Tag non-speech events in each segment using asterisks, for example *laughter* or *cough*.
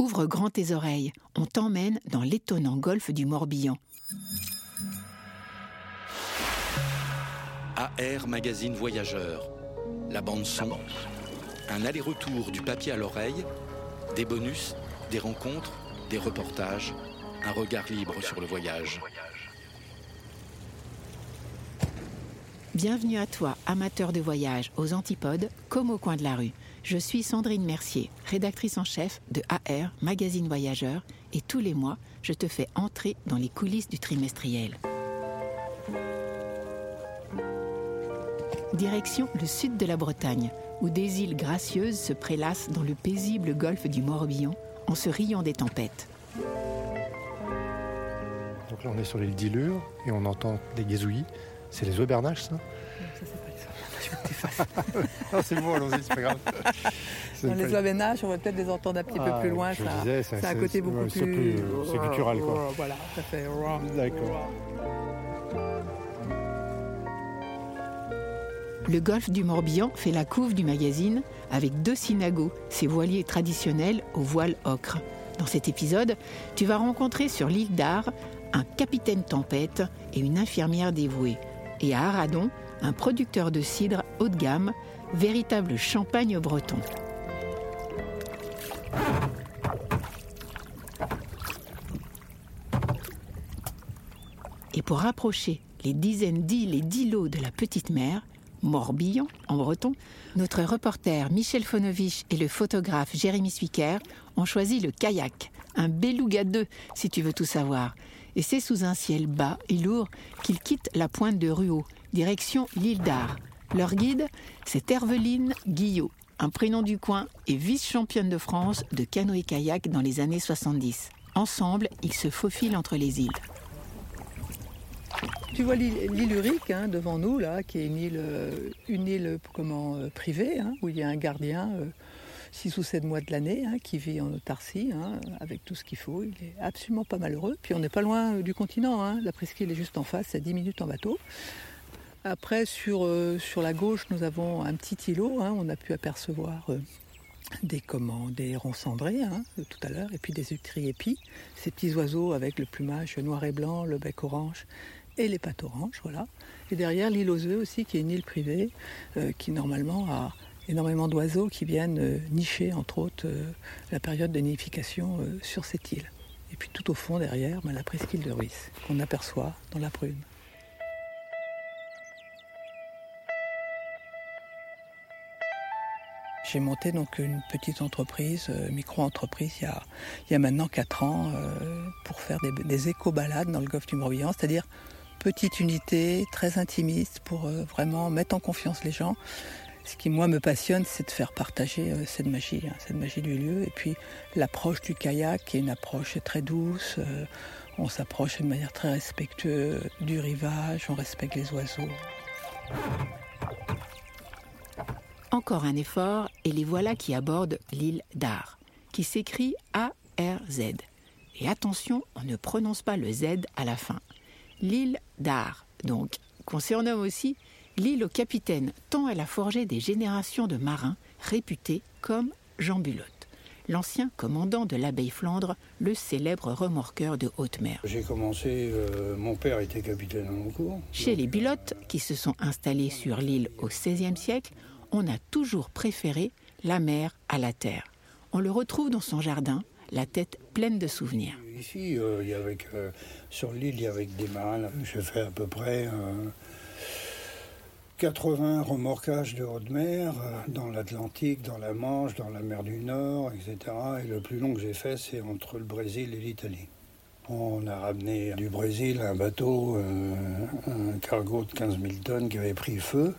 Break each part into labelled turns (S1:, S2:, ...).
S1: Ouvre grand tes oreilles, on t'emmène dans l'étonnant golfe du Morbihan.
S2: AR Magazine Voyageur. La bande son. Un aller-retour du papier à l'oreille. Des bonus, des rencontres, des reportages. Un regard libre sur le voyage.
S1: Bienvenue à toi, amateur de voyage, aux antipodes, comme au coin de la rue. Je suis Sandrine Mercier, rédactrice en chef de AR, magazine voyageur, et tous les mois, je te fais entrer dans les coulisses du trimestriel. Direction le sud de la Bretagne, où des îles gracieuses se prélassent dans le paisible golfe du Morbihan en se riant des tempêtes.
S3: Donc là, on est sur l'île d'Ilure et on entend des gazouillis. C'est les aubernages, ça? *laughs* Ah, c'est bon, allons-y, c'est pas grave.
S4: Dans les
S3: pas-
S4: Auvernages, on va peut-être les entendre un petit peu
S3: Ah,
S4: plus loin.
S3: je
S4: ça,
S3: disais, ça-
S4: c'est un côté beaucoup plus.
S3: c'est plus, c'est guttural, quoi.
S4: Voilà, ça fait.
S3: D'accord.
S1: Le golfe du Morbihan fait la couve du magazine avec deux synagos, ces voiliers traditionnels au voile ocre. Dans cet épisode, tu vas rencontrer sur l'île d'Ar un capitaine tempête et une infirmière dévouée. Et à Aradon, un producteur de cidre haut de gamme, véritable champagne breton. Et pour rapprocher les dizaines d'îles et d'îlots de la petite mer, Morbihan en breton, notre reporter Michel Fonovich et le photographe Jérémy Suiker ont choisi le kayak, un beluga 2 si tu veux tout savoir. Et c'est sous un ciel bas et lourd qu'ils quittent la pointe de Ruau, direction l'île d'Ar. Leur guide, c'est Herveline Guillot, un prénom du coin et vice-championne de France de canoë-kayak dans les années 70. Ensemble, ils se faufilent entre les îles.
S4: Tu vois l'île Urique hein, devant nous, là, qui est une île, euh, une île euh, comment, euh, privée, hein, où il y a un gardien 6 ou 7 mois de l'année hein, qui vit en autarcie, hein, avec tout ce qu'il faut. Il est absolument pas malheureux. Puis on n'est pas loin euh, du continent. Hein. La presqu'île est juste en face, c'est 10 minutes en bateau. Après, sur, euh, sur la gauche, nous avons un petit îlot. on a pu apercevoir euh, des, comment, des cendrés tout à l'heure, et puis des utriépis, ces petits oiseaux avec le plumage noir et blanc, le bec orange et les pattes oranges, voilà. Et derrière l'île aux œufs aussi, qui est une île privée, qui normalement a énormément d'oiseaux qui viennent euh, nicher, entre autres, euh, la période de nidification euh, sur cette île. Et puis tout au fond, derrière, ben, la presqu'île de Ruisse, qu'on aperçoit dans la prune. J'ai monté donc une petite entreprise, micro-entreprise, il y a, maintenant 4 ans, pour faire des, des éco-balades dans le golfe du Morbihan, c'est-à-dire petite unité, très intimiste, pour vraiment mettre en confiance les gens. Ce qui, moi, me passionne, c'est de faire partager euh, cette magie, hein, cette magie du lieu. Et puis, l'approche du kayak, qui est une approche très douce. euh, on s'approche de manière très respectueuse du rivage, on respecte les oiseaux.
S1: Encore un effort et les voilà qui abordent l'île d'Ar, qui s'écrit A-R-Z. Et attention, on ne prononce pas le Z à la fin. L'île d'Ar, donc, qu'on aussi l'île au capitaine, tant elle a forgé des générations de marins réputés comme Jean Bulotte, l'ancien commandant de l'abbaye Flandre, le célèbre remorqueur de haute mer.
S5: J'ai commencé, euh, mon père était capitaine à mon cours.
S1: Chez les Bulottes, qui se sont installés sur l'île au XVIe siècle, on a toujours préféré la mer à la terre. On le retrouve dans son jardin, la tête pleine de souvenirs.
S5: Ici, euh, il y avait que- sur l'île, il y avait des marins. J'ai fait à peu près euh, 80 remorquages de haute mer euh, dans l'Atlantique, dans la Manche, dans la mer du Nord, etc. Et le plus long que j'ai fait, c'est entre le Brésil et l'Italie. On a ramené du Brésil un bateau, euh, un cargo de 15 000 tonnes qui avait pris feu.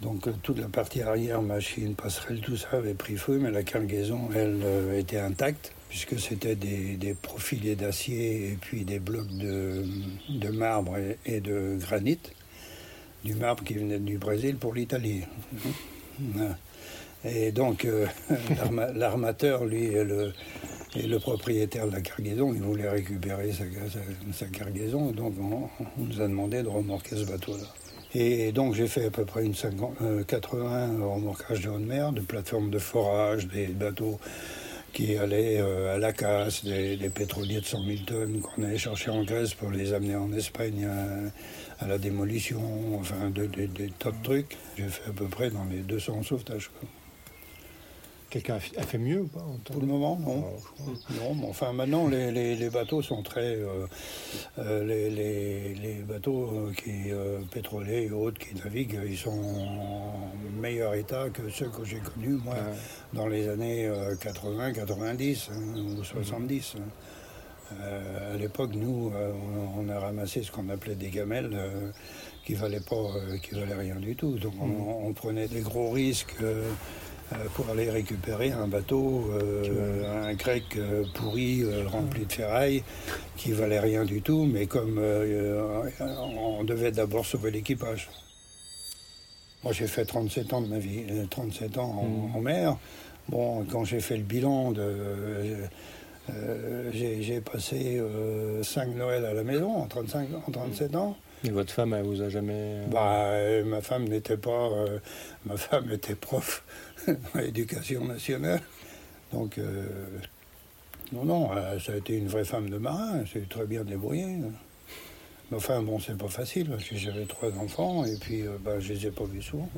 S5: Donc euh, toute la partie arrière, machine, passerelle, tout ça avait pris feu, mais la cargaison, elle, était intacte, puisque c'était des, profilés d'acier et puis des blocs de, marbre et de granit. Du marbre qui venait du Brésil pour l'Italie. Et donc, euh, *laughs* l'arma- l'armateur, lui, est le, propriétaire de la cargaison. Il voulait récupérer sa, sa- sa cargaison. Donc, on, on nous a demandé de remorquer ce bateau-là. Et donc, j'ai fait à peu près une 50, euh, 80 remorquages de haute mer, de plateformes de forage, des bateaux qui allaient euh, à la casse, des, pétroliers de 100 000 tonnes qu'on allait chercher en Grèce pour les amener en Espagne à, à la démolition, enfin, de- de- des tas de trucs. J'ai fait à peu près dans les 200 sauvetages.
S3: Quelqu'un a fait mieux ou pas
S5: Pour le moment, non.
S3: Crois.
S5: Non, mais enfin maintenant les, les- les bateaux sont très euh, euh, les, bateaux euh, qui euh, pétroliers et autres qui naviguent, ils sont en meilleur état que ceux que j'ai connus moi
S3: Ouais.
S5: dans les années 80, 90 hein, ou 70. hein. Euh, à l'époque, nous, on, on a ramassé ce qu'on appelait des gamelles qui valaient pas, qui valaient rien du tout. Donc on, on prenait des gros risques. Euh, pour aller récupérer un bateau, euh, un grec euh, pourri euh, rempli de ferraille qui valait rien du tout, mais comme euh, on devait d'abord sauver l'équipage. Moi j'ai fait 37 ans de ma vie, euh, 37 ans en, en mer. Bon, quand j'ai fait le bilan de. j'ai passé 5 Noël à la maison en, 35, en 37 ans.
S3: Et votre femme, elle vous a jamais.
S5: Bah, euh, ma femme n'était pas. euh, ma femme était prof *laughs* dans l'éducation nationale. Donc, euh, non, non, euh, ça a été une vraie femme de marin. Elle s'est très bien débrouillée. Mais enfin, bon, c'est pas facile parce que j'avais trois enfants et puis euh, bah, je les ai pas vus souvent.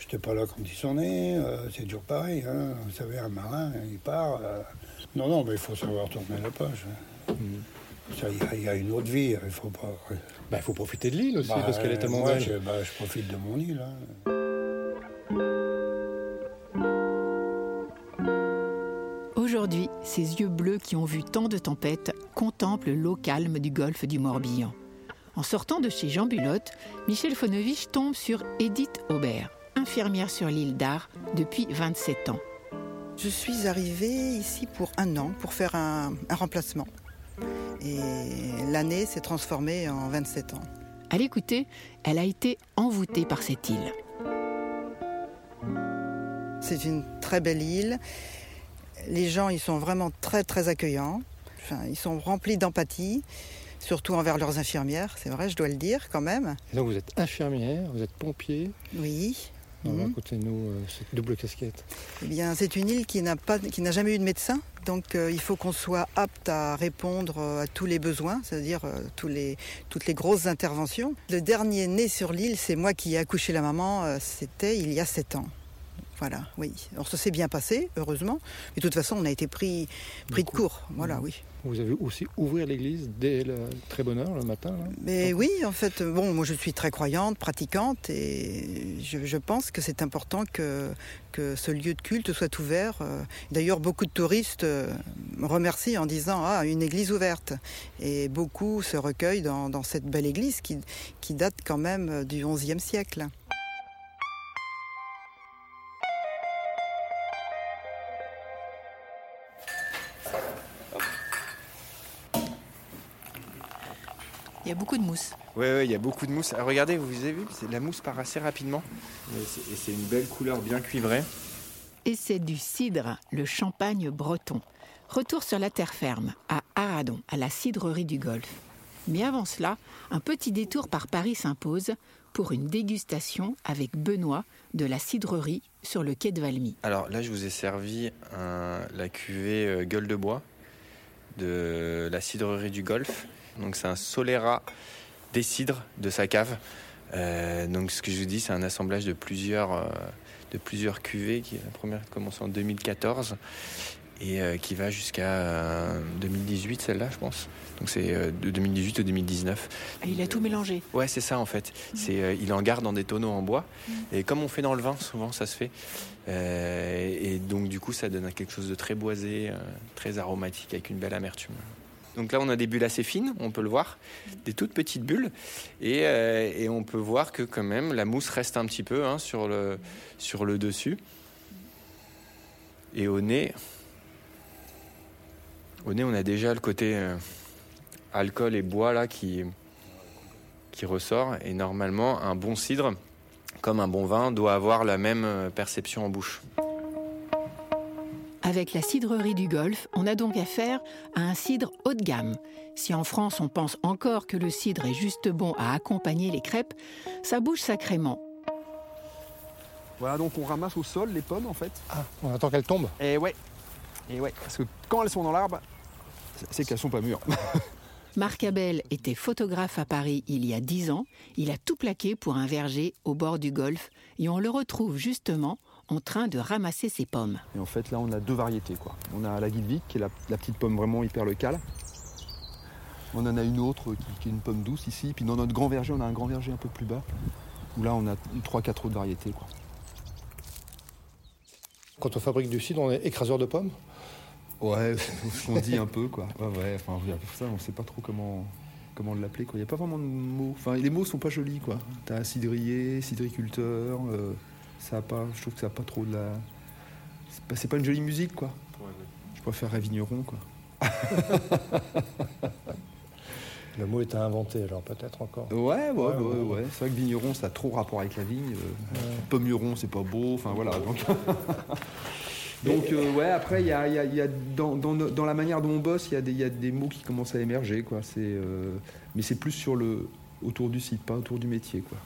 S5: J'étais pas là quand ils sont nés. euh, c'est toujours pareil. hein. Vous savez, un marin, il part. euh, Non, non, mais il faut savoir tourner la page. hein. Ça, Il y, a- il y a une autre vie. Il faut pas.
S3: Bah, faut profiter de l'île aussi,
S5: Bah,
S3: parce qu'elle est tellement
S5: moi,
S3: belle.
S5: je, bah, je profite de mon île. hein.
S1: Aujourd'hui, ces yeux bleus qui ont vu tant de tempêtes contemplent l'eau calme du golfe du Morbihan. En sortant de chez Jean Bulotte, Michel Fonovich tombe sur Edith Aubert, infirmière sur l'île d'Ar depuis 27 ans.
S6: Je suis arrivée ici pour un an, pour faire un, un remplacement. Et l'année s'est transformée en 27 ans.
S1: À l'écouter, elle a été envoûtée par cette île.
S6: C'est une très belle île. Les gens, ils sont vraiment très très accueillants. Enfin, ils sont remplis d'empathie, surtout envers leurs infirmières, c'est vrai, je dois le dire quand même.
S3: Et donc vous êtes infirmière, vous êtes pompier.
S6: Oui.
S3: Alors,
S6: Mhm.
S3: Racontez-nous euh, cette double casquette.
S6: Eh bien, c'est une île qui n'a pas, qui n'a jamais eu de médecin, donc euh, il faut qu'on soit apte à répondre euh, à tous les besoins, c'est-à-dire euh, tous les, toutes les grosses interventions. Le dernier né sur l'île, c'est moi qui ai accouché la maman. C'était il y a sept ans. Voilà, oui. Alors ça s'est bien passé, heureusement. Mais de toute façon, on a été pris, pris de court. Voilà, oui.
S3: Vous avez aussi ouvert l'église dès le très bonne heure le matin.
S6: Mais oui, en fait, bon, moi je suis très croyante, pratiquante, et je, je pense que c'est important que, que ce lieu de culte soit ouvert. Euh, D'ailleurs, beaucoup de touristes euh, me remercient en disant Ah, une église ouverte. Et beaucoup se recueillent dans, dans cette belle église qui, qui date quand même du XIe siècle.
S1: Il y a beaucoup de mousse.
S7: Oui, il y a beaucoup de mousse. Ah, regardez, vous avez vu, c'est- la mousse part assez rapidement. Et c'est- et c'est une belle couleur bien cuivrée.
S1: Et c'est du cidre, le champagne breton. Retour sur la terre ferme, à Aradon, à la cidrerie du Golfe. Mais avant cela, un petit détour par Paris s'impose pour une dégustation avec Benoît de la cidrerie sur le quai de Valmy.
S7: Alors là, je vous ai servi un- la cuvée euh, gueule de bois de la cidrerie du Golfe. Donc c'est un Solera des cidres de sa cave. Euh, donc ce que je vous dis, c'est un assemblage de plusieurs, euh, de plusieurs cuvées. Qui, la première a commencé en 2014 et euh, qui va jusqu'à euh, 2018, celle-là, je pense. Donc c'est de 2018 au 2019.
S1: Ah, il a tout mélangé.
S7: Ouais, c'est ça en fait. C'est, euh, il en garde dans des tonneaux en bois. Et comme on fait dans le vin, souvent ça se fait. Et donc du coup, ça donne quelque chose de très boisé, très aromatique, avec une belle amertume. Donc là, on a des bulles assez fines, on peut le voir, des toutes petites bulles. Et, euh, on peut voir que quand même, la mousse reste un petit peu hein, sur, le, dessus. Et au nez, au nez, on a déjà le côté euh, alcool et bois qui ressort. Et normalement, un bon cidre, comme un bon vin, doit avoir la même euh, perception en bouche.
S1: Avec la cidrerie du Golfe, on a donc affaire à un cidre haut de gamme. Si en France on pense encore que le cidre est juste bon à accompagner les crêpes, ça bouge sacrément.
S8: Voilà, donc on ramasse au sol les pommes en fait.
S3: Ah, on attend qu'elles tombent
S8: Et ouais. Et ouais, parce que quand elles sont dans l'arbre, c'est qu'elles sont pas mûres. *laughs*
S1: Marc Abel était photographe à Paris il y a dix ans. Il a tout plaqué pour un verger au bord du golfe et on le retrouve justement en train de ramasser ses pommes.
S8: Et en fait, là, on a deux variétés. Quoi. On a la Guilvic, qui est la, la petite pomme vraiment hyper locale. On en a une autre qui, qui est une pomme douce ici. Puis dans notre grand verger, on a un grand verger un peu plus bas, où là, on a trois, quatre autres variétés. Quoi.
S3: Quand on fabrique du cidre, on est écraseur de pommes?
S8: Ouais, *laughs* ce qu'on dit un peu, quoi. Ouais, ouais, enfin, ça, on sait pas trop comment, comment l'appeler, quoi. Il n'y a pas vraiment de mots. Enfin, les mots sont pas jolis, quoi. T'as cidrier, cidriculteur, euh, ça a pas, je trouve que ça a pas trop de la... C'est pas, c'est pas une jolie musique, quoi. Je préfère Vigneron, quoi. *laughs*
S3: Le mot est à inventer, alors peut-être encore.
S8: Ouais, ouais, ouais, ouais. ouais. C'est vrai que vigneron, ça a trop rapport avec la vigne. Euh, Pommeron, c'est pas beau. Enfin, voilà. Donc, *laughs* donc euh, ouais, après, il y a, y a- y a dans, dans dans la manière dont on bosse, il y, a des- il y a des mots qui commencent à émerger, quoi. C'est, euh, mais c'est plus sur le, autour du site, pas autour du métier, quoi.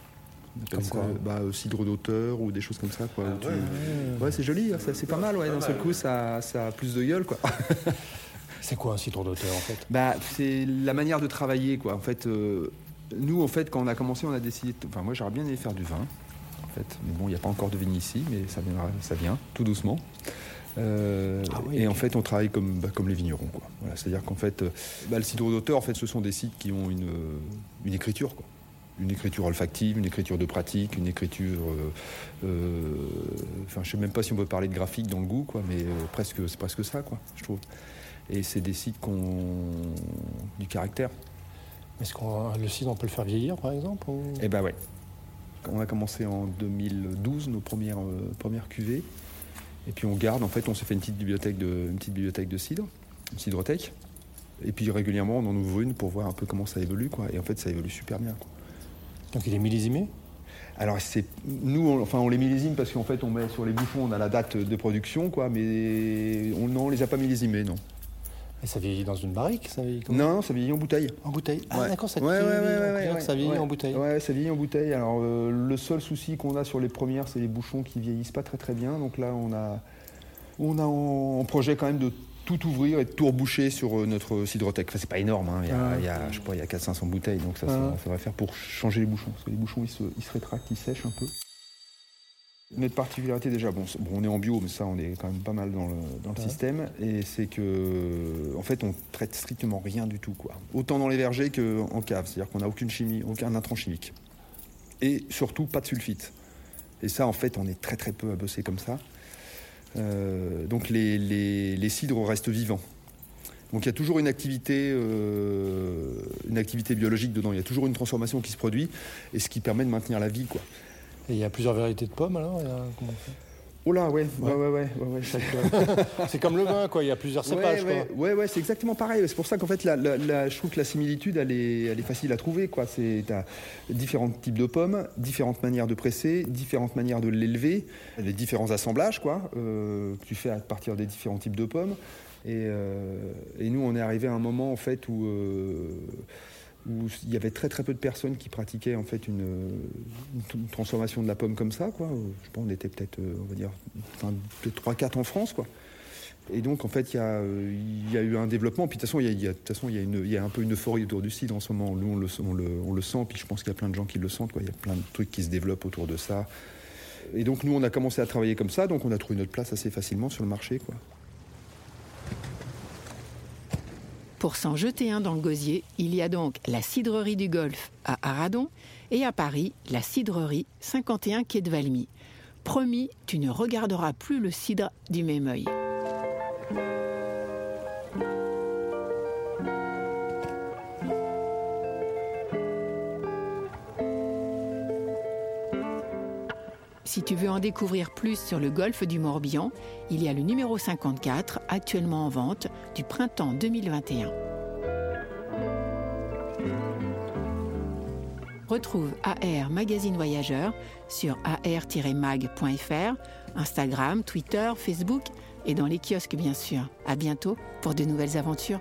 S3: Comme
S8: ça,
S3: quoi
S8: bah, cidre d'auteur ou des choses comme ça, quoi. tu-
S3: ouais,
S8: ouais, c'est joli, hein, c'est pas mal, ouais. D'un seul coup, ça, ça a plus de gueule, quoi. *laughs*
S3: C'est quoi un cidre d'auteur en fait?
S8: Bah, c'est la manière de travailler, quoi. En fait, euh, nous, en fait, quand on a commencé, on a décidé. de- Enfin, moi, j'aurais bien aimé faire du vin, en fait. Mais bon, il n'y a pas encore de vigne ici, mais ça viendra, ça vient, tout doucement. Euh,
S3: Ah oui,
S8: et en fait, on travaille comme, bah, comme les vignerons, quoi. Voilà, C'est-à-dire qu'en fait, euh, bah, le cidre d'auteur, en fait, ce sont des sites qui ont une, une écriture, quoi. Une écriture olfactive, une écriture de pratique, une écriture. euh, euh, Enfin, je sais même pas si on peut parler de graphique dans le goût, quoi, mais euh, presque, c'est presque ça, quoi, je trouve. Et c'est des sites qui ont du caractère.
S3: Est-ce qu'on le cidre, on peut le faire vieillir par exemple ou-
S8: Eh ben ouais. On a commencé en 2012 nos premières, premières cuvées. Et puis on garde, en fait, on s'est fait une petite bibliothèque de, une petite bibliothèque de cidre, une cidrothèque. Et puis régulièrement, on en ouvre une pour voir un peu comment ça évolue. Quoi. Et en fait, ça évolue super bien. Quoi.
S3: Donc il est millésimé
S8: Alors, c'est, nous, on, enfin, on les millésime parce qu'en fait, on met sur les bouchons, on a la date de production, quoi, mais on ne les a pas millésimés, non.
S3: Et ça vieillit dans une barrique ça vieillit comment?
S8: Non, non, ça vieillit en bouteille.
S3: En bouteille Ah
S8: Ouais.
S3: d'accord, ça
S8: Ouais,
S3: vieillit
S8: ouais,
S3: en ça vieillit bouteille.
S8: Ouais, ça vieillit en bouteille. Alors euh, le seul souci qu'on a sur les premières, c'est les bouchons qui vieillissent pas très très bien. Donc là, on a, on a en, en projet quand même de tout ouvrir et tout reboucher sur euh, notre cidrothèque. Enfin, c'est pas énorme, hein. il, y a,
S3: Ouais.
S8: il y a, je sais pas, il y a 400-500 bouteilles, donc ça, ça
S3: Ouais.
S8: faudrait faire pour changer les bouchons. Parce que les bouchons, ils se, ils se rétractent, ils sèchent un peu. Notre particularité déjà, bon, bon, on est en bio, mais ça on est quand même pas mal dans le, dans le
S3: Ouais.
S8: système, et c'est que en fait on traite strictement rien du tout, quoi. Autant dans les vergers qu'en cave, c'est-à-dire qu'on n'a aucune chimie, aucun intrant chimique, et surtout pas de sulfite. Et ça en fait on est très très peu à bosser comme ça. Euh, donc les, cidres restent vivants. Donc il y a toujours une activité, euh, une activité biologique dedans. Il y a toujours une transformation qui se produit, et ce qui permet de maintenir la vie.
S3: Et il y a plusieurs variétés de pommes alors
S8: Oh là, ouais, ouais,
S3: Ouais.
S8: ouais, ouais, ouais, *laughs*
S3: C'est comme le vin quoi, il y a plusieurs cépages
S8: ouais, ouais,
S3: quoi.
S8: ouais, ouais, c'est exactement pareil. C'est pour ça qu'en fait, la, la- la- je trouve que la similitude, elle est, elle est facile à trouver. Quoi. C'est, t'as différents types de pommes, différentes manières de presser, différentes manières de l'élever, les différents assemblages quoi, euh, que tu fais à partir des différents types de pommes. Et, euh, et nous, on est arrivé à un moment en fait où, euh, où il y avait très très peu de personnes qui pratiquaient en fait une, transformation de la pomme comme ça. Quoi. Je pense qu'on était peut-être, euh, on va dire, enfin, peut-être 3-4 en France. Quoi. Et donc, en fait, il y, a, euh, il y a eu un développement. Puis, de toute façon, il y a, y a- un peu une euphorie autour du cidre en ce moment. Nous, on le, on le, sent. Puis, je pense qu'il y a plein de gens qui le sentent. Il y a plein de trucs qui se développent autour de ça. Et donc, nous, on a commencé à travailler comme ça. Donc, on a trouvé notre place assez facilement sur le marché. Quoi.
S1: Pour s'en jeter un dans le gosier, il y a donc la cidrerie du Golfe à Aradon et à Paris, la cidrerie 51 quai de Valmy. Promis, tu ne regarderas plus le cidre du même œil. Si tu veux en découvrir plus sur le golfe du Morbihan, il y a le numéro 54 actuellement en vente du printemps 2021. Retrouve AR Magazine Voyageur sur ar-mag.fr, Instagram, Twitter, Facebook et dans les kiosques bien sûr. À bientôt pour de nouvelles aventures.